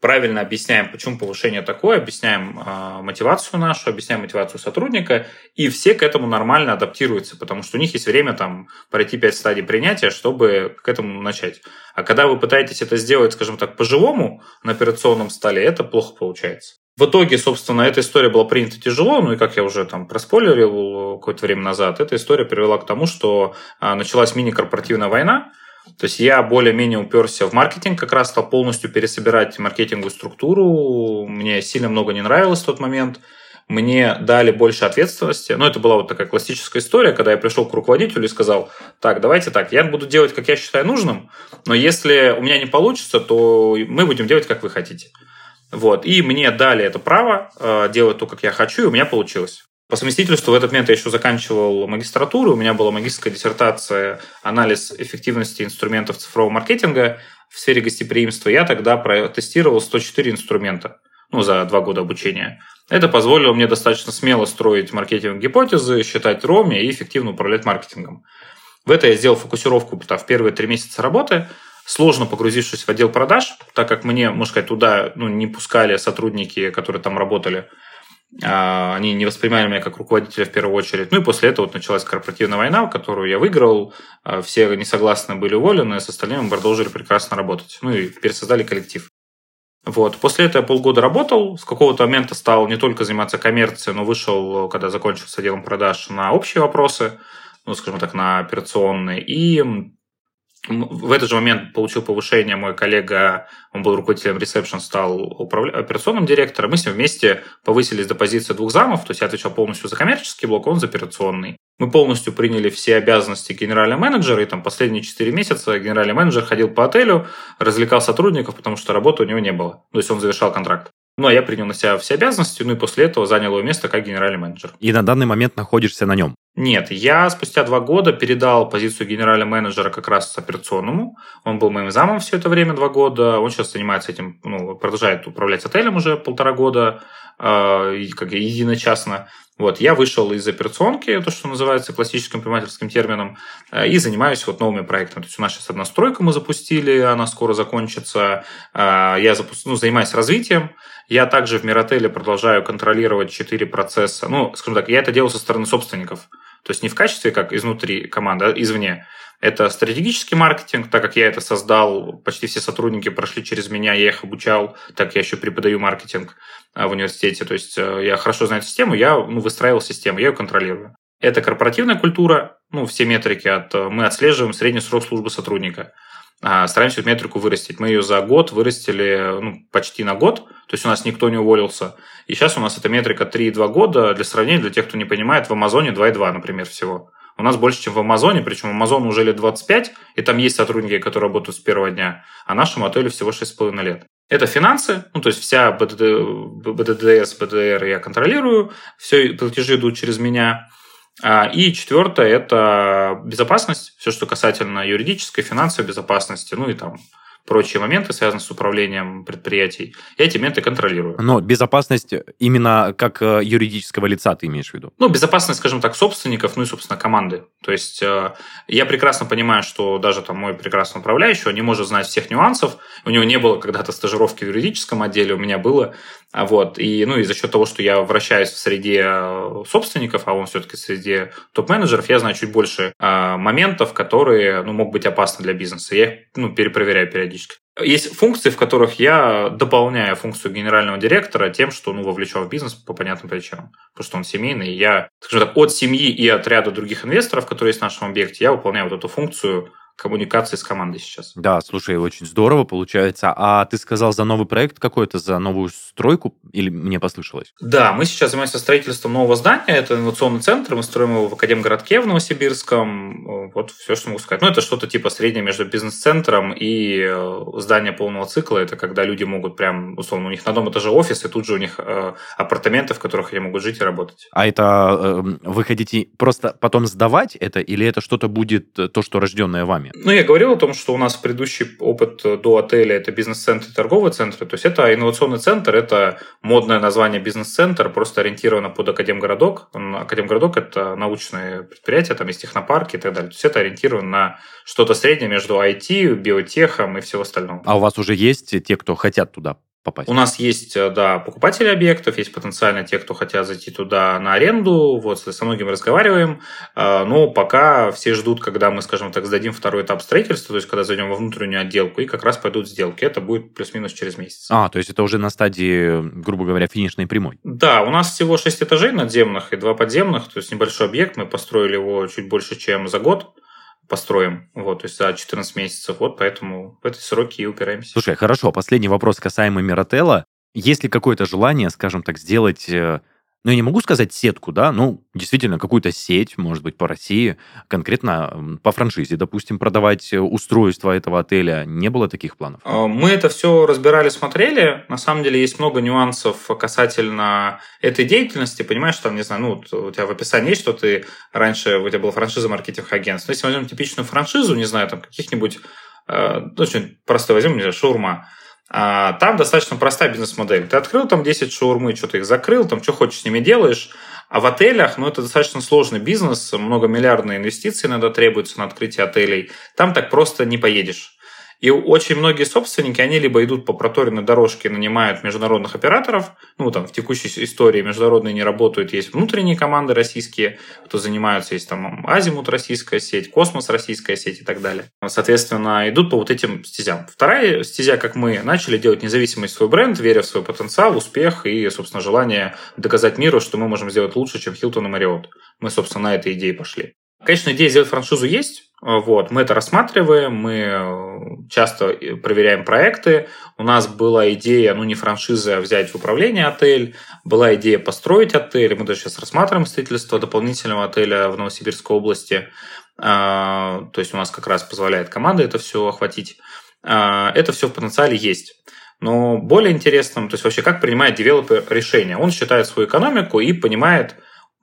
правильно объясняем, почему повышение такое, объясняем э, мотивацию нашу, объясняем мотивацию сотрудника, и все к этому нормально адаптируются, потому что у них есть время там пройти пять стадий принятия, чтобы к этому начать. А когда вы пытаетесь это сделать, скажем так, по-живому на операционном столе, это плохо получается. В итоге, собственно, эта история была принята тяжело, ну и как я уже там проспойлерил какое-то время назад, эта история привела к тому, что а, началась мини-корпоративная война, то есть я более-менее уперся в маркетинг, как раз стал полностью пересобирать маркетинговую структуру. Мне сильно много не нравилось в тот момент. Мне дали больше ответственности. Ну, это была вот такая классическая история, когда я пришел к руководителю и сказал, так, давайте так, я буду делать, как я считаю нужным, но если у меня не получится, то мы будем делать, как вы хотите. Вот. И мне дали это право э, делать то, как я хочу, и у меня получилось. По совместительству в этот момент я еще заканчивал магистратуру, у меня была магистрская диссертация «Анализ эффективности инструментов цифрового маркетинга в сфере гостеприимства». Я тогда протестировал 104 инструмента ну, за два года обучения. Это позволило мне достаточно смело строить маркетинг гипотезы, считать роми и эффективно управлять маркетингом. В это я сделал фокусировку в первые три месяца работы – сложно погрузившись в отдел продаж, так как мне, можно сказать, туда ну, не пускали сотрудники, которые там работали. А, они не воспринимали меня как руководителя в первую очередь. Ну и после этого вот началась корпоративная война, которую я выиграл. А, все несогласны были уволены, с остальными мы продолжили прекрасно работать. Ну и пересоздали коллектив. Вот. После этого я полгода работал, с какого-то момента стал не только заниматься коммерцией, но вышел, когда закончился отделом продаж, на общие вопросы, ну, скажем так, на операционные. И в этот же момент получил повышение мой коллега, он был руководителем ресепшн, стал управля... операционным директором. Мы с ним вместе повысились до позиции двух замов, то есть я отвечал полностью за коммерческий блок, он за операционный. Мы полностью приняли все обязанности генерального менеджера, и там последние 4 месяца генеральный менеджер ходил по отелю, развлекал сотрудников, потому что работы у него не было. То есть он завершал контракт. Ну, а я принял на себя все обязанности, ну и после этого занял его место как генеральный менеджер. И на данный момент находишься на нем? Нет, я спустя два года передал позицию генерального менеджера как раз операционному. Он был моим замом все это время, два года. Он сейчас занимается этим, ну, продолжает управлять отелем уже полтора года, э, как единочасно. Вот, я вышел из операционки, то, что называется классическим предпринимательским термином, э, и занимаюсь вот новыми проектами. То есть у нас сейчас одна стройка мы запустили, она скоро закончится. Э, я запу... ну, занимаюсь развитием. Я также в Миротеле продолжаю контролировать четыре процесса. Ну, скажем так, я это делаю со стороны собственников. То есть не в качестве как изнутри команды, а извне. Это стратегический маркетинг, так как я это создал, почти все сотрудники прошли через меня, я их обучал, так я еще преподаю маркетинг а, в университете. То есть э, я хорошо знаю систему, я ну, выстраивал систему, я ее контролирую. Это корпоративная культура, ну, все метрики от... Э, мы отслеживаем средний срок службы сотрудника. А, стараемся эту метрику вырастить. Мы ее за год вырастили ну, почти на год, то есть у нас никто не уволился. И сейчас у нас эта метрика 3,2 года. Для сравнения, для тех, кто не понимает, в Амазоне 2,2, например, всего. У нас больше, чем в Амазоне, причем Амазон уже лет 25, и там есть сотрудники, которые работают с первого дня, а нашему отелю всего 6,5 лет. Это финансы, ну, то есть вся БДД, БДДС, БДР я контролирую, все платежи идут через меня. А, и четвертое – это безопасность, все, что касательно юридической, финансовой безопасности, ну и там прочие моменты, связанные с управлением предприятий, я эти моменты контролирую. Но безопасность именно как э, юридического лица ты имеешь в виду? Ну, безопасность, скажем так, собственников, ну и, собственно, команды. То есть э, я прекрасно понимаю, что даже там мой прекрасный управляющий, он не может знать всех нюансов. У него не было когда-то стажировки в юридическом отделе, у меня было. А вот. И, ну, и за счет того, что я вращаюсь в среде э, собственников, а он все-таки среди топ-менеджеров, я знаю чуть больше моментов, которые ну, могут быть опасны для бизнеса. Я их ну, перепроверяю периодически. Есть функции, в которых я дополняю функцию генерального директора тем, что ну, вовлечен в бизнес по понятным причинам. Потому что он семейный. И я, скажем так, от семьи и от ряда других инвесторов, которые есть в нашем объекте, я выполняю вот эту функцию коммуникации с командой сейчас. Да, слушай, очень здорово получается. А ты сказал за новый проект какой-то, за новую стройку, или мне послышалось? Да, мы сейчас занимаемся строительством нового здания. Это инновационный центр. Мы строим его в Академгородке в Новосибирском. Вот все, что могу сказать. Ну, это что-то типа среднее между бизнес-центром и э, здание полного цикла. Это когда люди могут прям, условно, у них на одном этаже офис, и тут же у них э, апартаменты, в которых они могут жить и работать. А это э, вы хотите просто потом сдавать это, или это что-то будет то, что рожденное вами? Программе. Ну, я говорил о том, что у нас предыдущий опыт до отеля – это бизнес-центр и торговые центры. То есть это инновационный центр, это модное название бизнес-центр, просто ориентировано под Академгородок. Академгородок – это научные предприятия, там есть технопарки и так далее. То есть это ориентировано на что-то среднее между IT, биотехом и всего остального. А у вас уже есть те, кто хотят туда попасть? У нас есть, э, да, покупатели объектов, есть потенциально те, кто хотят зайти туда на аренду, вот, со многими разговариваем, э, но пока все ждут, когда мы, скажем так, сдадим второй этап строительства, то есть когда зайдем во внутреннюю отделку, и как раз пойдут сделки. Это будет плюс-минус через месяц. А, то есть это уже на стадии, грубо говоря, финишной прямой? Да, у нас всего 6 этажей надземных и 2 подземных, то есть небольшой объект, мы построили его чуть больше, чем за год построим, вот, то есть за 14 месяцев, вот, поэтому в эти сроки и упираемся. Слушай, хорошо, последний вопрос касаемо Миротела. Есть ли какое-то желание, скажем так, сделать э, ну, я не могу сказать сетку, да, ну, действительно, какую-то сеть, может быть, по России, конкретно по франшизе, допустим, продавать э, устройство этого отеля. Не было таких планов? А, мы это все разбирали, смотрели. На самом деле есть много нюансов касательно этой деятельности. Понимаешь, там, не знаю, ну, у тебя в описании есть, что ты раньше, у тебя была франшиза маркетинг агентств. Но если возьмем типичную франшизу, не знаю, там, каких-нибудь, э, ну, очень простой возьмем, не знаю, шаурма, а, там достаточно простая бизнес-модель. Ты открыл там 10 шаурмы, что-то их закрыл, там что хочешь с ними делаешь. А в отелях, ну, это достаточно сложный бизнес, многомиллиардные инвестиции иногда требуются на открытие отелей. Там так просто не поедешь. И очень многие собственники, они либо идут по проторенной дорожке, нанимают международных операторов, ну, там, в текущей истории международные не работают, есть внутренние команды российские, кто занимаются, есть там Азимут российская сеть, Космос российская сеть и так далее. Соответственно, идут по вот этим стезям. Вторая стезя, как мы начали делать независимый свой бренд, веря в свой потенциал, успех и, собственно, желание доказать миру, что мы можем сделать лучше, чем Хилтон и Мариот. Мы, собственно, на этой идее пошли. Конечно, идея сделать франшизу есть, вот, мы это рассматриваем, мы э, часто проверяем проекты. У нас была идея, ну не франшиза, а взять в управление отель. Была идея построить отель. Мы даже сейчас рассматриваем строительство дополнительного отеля в Новосибирской области. А, то есть у нас как раз позволяет команда это все охватить. А, это все в потенциале есть. Но более интересным, то есть вообще как принимает девелопер решение. Он считает свою экономику и понимает,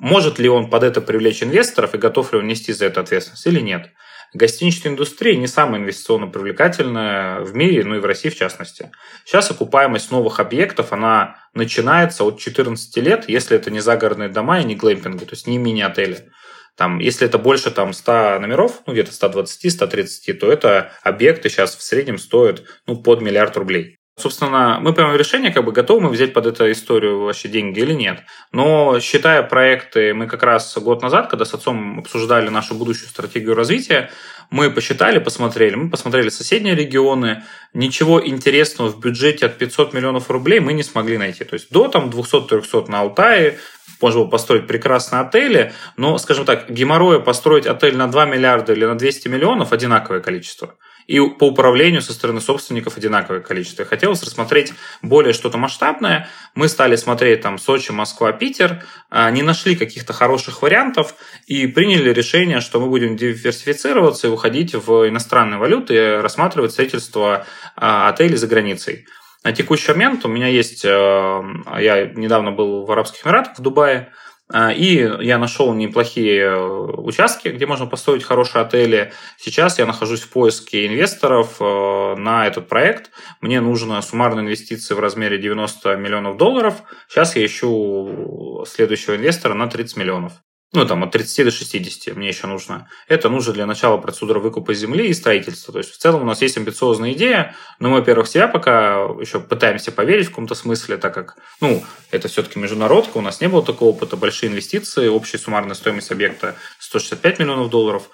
может ли он под это привлечь инвесторов и готов ли он нести за это ответственность или нет. Гостиничная индустрия не самая инвестиционно привлекательная в мире, ну и в России в частности. Сейчас окупаемость новых объектов, она начинается от 14 лет, если это не загородные дома и не глэмпинги, то есть не мини-отели. Там, если это больше там, 100 номеров, ну где-то 120-130, то это объекты сейчас в среднем стоят ну, под миллиард рублей. Собственно, мы принимаем решение, как бы готовы мы взять под эту историю вообще деньги или нет. Но считая проекты, мы как раз год назад, когда с отцом обсуждали нашу будущую стратегию развития, мы посчитали, посмотрели, мы посмотрели соседние регионы, ничего интересного в бюджете от 500 миллионов рублей мы не смогли найти. То есть до там 200-300 на Алтае, можно было построить прекрасные отели, но, скажем так, геморроя построить отель на 2 миллиарда или на 200 миллионов одинаковое количество и по управлению со стороны собственников одинаковое количество. Хотелось рассмотреть более что-то масштабное. Мы стали смотреть там Сочи, Москва, Питер, а, не нашли каких-то хороших вариантов и приняли решение, что мы будем диверсифицироваться и уходить в иностранные валюты рассматривать строительство а, отелей за границей. На текущий момент у меня есть, а, я недавно был в Арабских Эмиратах, в Дубае, и я нашел неплохие э, участки, где можно построить хорошие отели. Сейчас я нахожусь в поиске инвесторов э, на этот проект. Мне нужно суммарные инвестиции в размере 90 миллионов долларов. Сейчас я ищу следующего инвестора на 30 миллионов ну, там, от 30 до 60 мне еще нужно. Это нужно для начала процедуры выкупа земли и строительства. То есть, в целом у нас есть амбициозная идея, но мы, во-первых, себя пока еще пытаемся поверить в каком-то смысле, так как, ну, это все-таки международка, у нас не было такого опыта, большие инвестиции, общая суммарная стоимость объекта 165 миллионов долларов.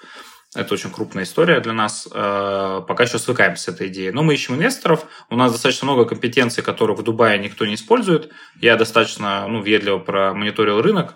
Это очень крупная история для нас. Э, пока еще свыкаемся с этой идеей. Но мы ищем инвесторов. У нас достаточно много компетенций, которых в Дубае никто не использует. Я достаточно ну, ведливо промониторил рынок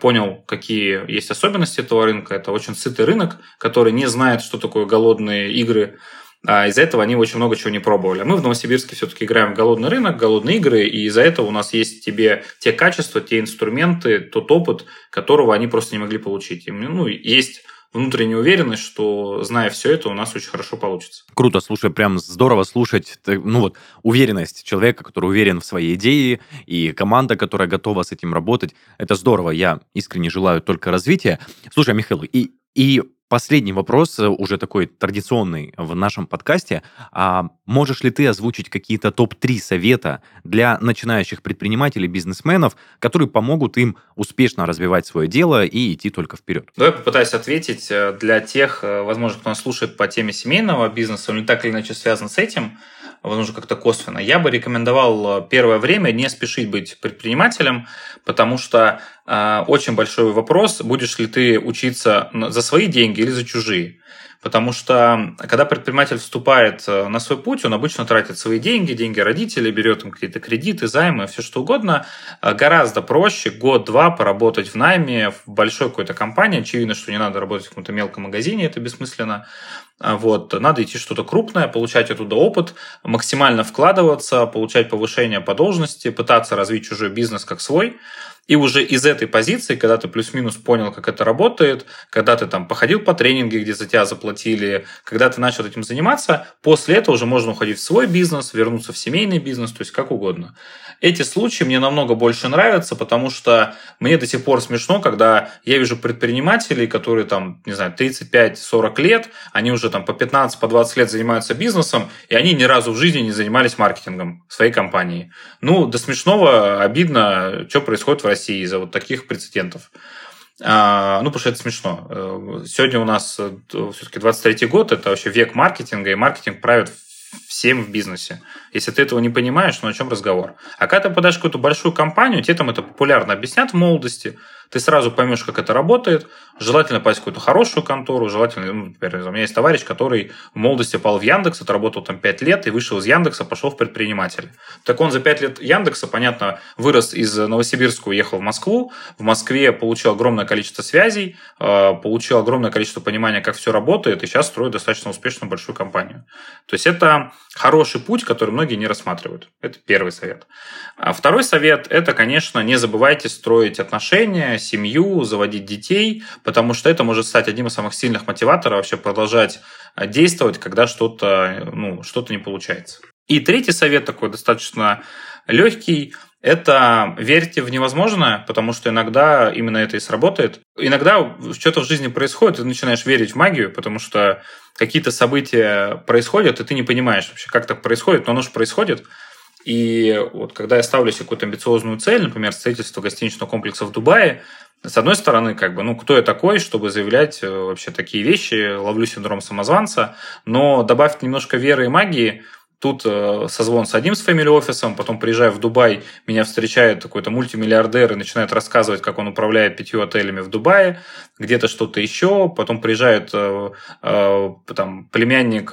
понял, какие есть особенности этого рынка. Это очень сытый рынок, который не знает, что такое голодные игры. А из-за этого они очень много чего не пробовали. Мы в Новосибирске все-таки играем в голодный рынок, голодные игры, и из-за этого у нас есть тебе те качества, те инструменты, тот опыт, которого они просто не могли получить. И, ну, есть внутренняя уверенность, что, зная все это, у нас очень хорошо получится. Круто, слушай, прям здорово слушать, ну вот, уверенность человека, который уверен в своей идее, и команда, которая готова с этим работать. Это здорово, я искренне желаю только развития. Слушай, Михаил, и, и Последний вопрос, э, уже такой традиционный в нашем подкасте. А можешь ли ты озвучить какие-то топ-3 совета для начинающих предпринимателей, бизнесменов, которые помогут им успешно развивать свое дело и идти только вперед? Давай попытаюсь ответить э, для тех, э, возможно, кто нас слушает по теме семейного бизнеса, он так или иначе связан с этим возможно, как-то косвенно. Я бы рекомендовал э, первое время не спешить быть предпринимателем, потому что э, очень большой вопрос, будешь ли ты учиться за свои деньги или за чужие. Потому что, когда предприниматель вступает э, на свой путь, он обычно тратит свои деньги, деньги родителей, берет им какие-то кредиты, займы, все что угодно. Э, гораздо проще год-два поработать в найме в большой какой-то компании. Очевидно, что не надо работать в каком-то мелком магазине, это бессмысленно. А вот, надо идти что-то крупное, получать оттуда опыт, максимально вкладываться, получать повышение по должности, пытаться развить чужой бизнес как свой. И уже из этой позиции, когда ты плюс-минус понял, как это работает, когда ты там походил по тренинге, где за тебя заплатили, когда ты начал этим заниматься, после этого уже можно уходить в свой бизнес, вернуться в семейный бизнес, то есть как угодно. Эти случаи мне намного больше нравятся, потому что мне до сих пор смешно, когда я вижу предпринимателей, которые там, не знаю, 35-40 лет, они уже там по 15, по 20 лет занимаются бизнесом, и они ни разу в жизни не занимались маркетингом своей компании. Ну, до смешного обидно, что происходит в России из-за вот таких прецедентов. А, ну, потому что это смешно. Э, сегодня у нас э, все-таки 23 год, это вообще век маркетинга, и маркетинг правит всем в бизнесе. Если ты этого не понимаешь, ну о чем разговор? А когда ты подаешь какую-то большую компанию, тебе там это популярно объяснят в молодости, ты сразу поймешь, как это работает. Желательно попасть в какую-то хорошую контору, желательно, ну, например, у меня есть товарищ, который в молодости попал в Яндекс, отработал там 5 лет и вышел из Яндекса, пошел в предприниматель. Так он за 5 лет Яндекса, понятно, вырос из Новосибирска, уехал в Москву, в Москве получил огромное количество связей, э, получил огромное количество понимания, как все работает, и сейчас строит достаточно успешную большую компанию. То есть это хороший путь, который многие не рассматривают. Это первый совет. А второй совет – это, конечно, не забывайте строить отношения, семью, заводить детей, потому что это может стать одним из самых сильных мотиваторов вообще продолжать а, действовать, когда что-то ну, что не получается. И третий совет такой достаточно легкий – это верьте в невозможное, потому что иногда именно это и сработает. Иногда что-то в жизни происходит, и ты начинаешь верить в магию, потому что какие-то события происходят, и ты не понимаешь вообще, как так происходит, но оно же происходит. И вот когда я ставлю себе какую-то амбициозную цель, например, строительство гостиничного комплекса в Дубае, с одной стороны, как бы, ну, кто я такой, чтобы заявлять э, вообще такие вещи, ловлю синдром самозванца, но добавить немножко веры и магии – Тут э, созвон с одним с family офисом, потом приезжаю в Дубай, меня встречает какой-то мультимиллиардер и начинает рассказывать, как он управляет пятью отелями в Дубае, где-то что-то еще, потом приезжает э, э, там, племянник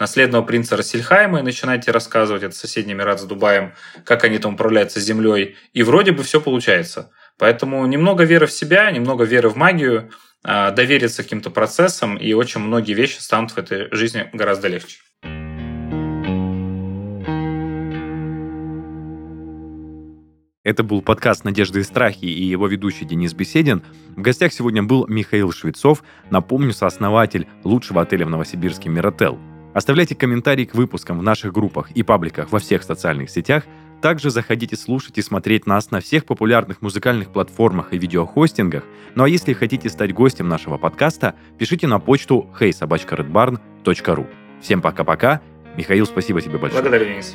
наследного принца Рассельхайма и начинает рассказывать, это соседний Эмират с Дубаем, как они там управляются землей, и вроде бы все получается. Поэтому немного веры в себя, немного веры в магию, довериться каким-то процессам, и очень многие вещи станут в этой жизни гораздо легче. Это был подкаст «Надежды и страхи» и его ведущий Денис Беседин. В гостях сегодня был Михаил Швецов, напомню, сооснователь лучшего отеля в Новосибирске «Миротел». Оставляйте комментарии к выпускам в наших группах и пабликах во всех социальных сетях. Также заходите слушать и смотреть нас на всех популярных музыкальных платформах и видеохостингах. Ну а если хотите стать гостем нашего подкаста, пишите на почту heysobachkaredbarn.ru. Всем пока-пока. Михаил, спасибо тебе большое. Благодарю, Денис.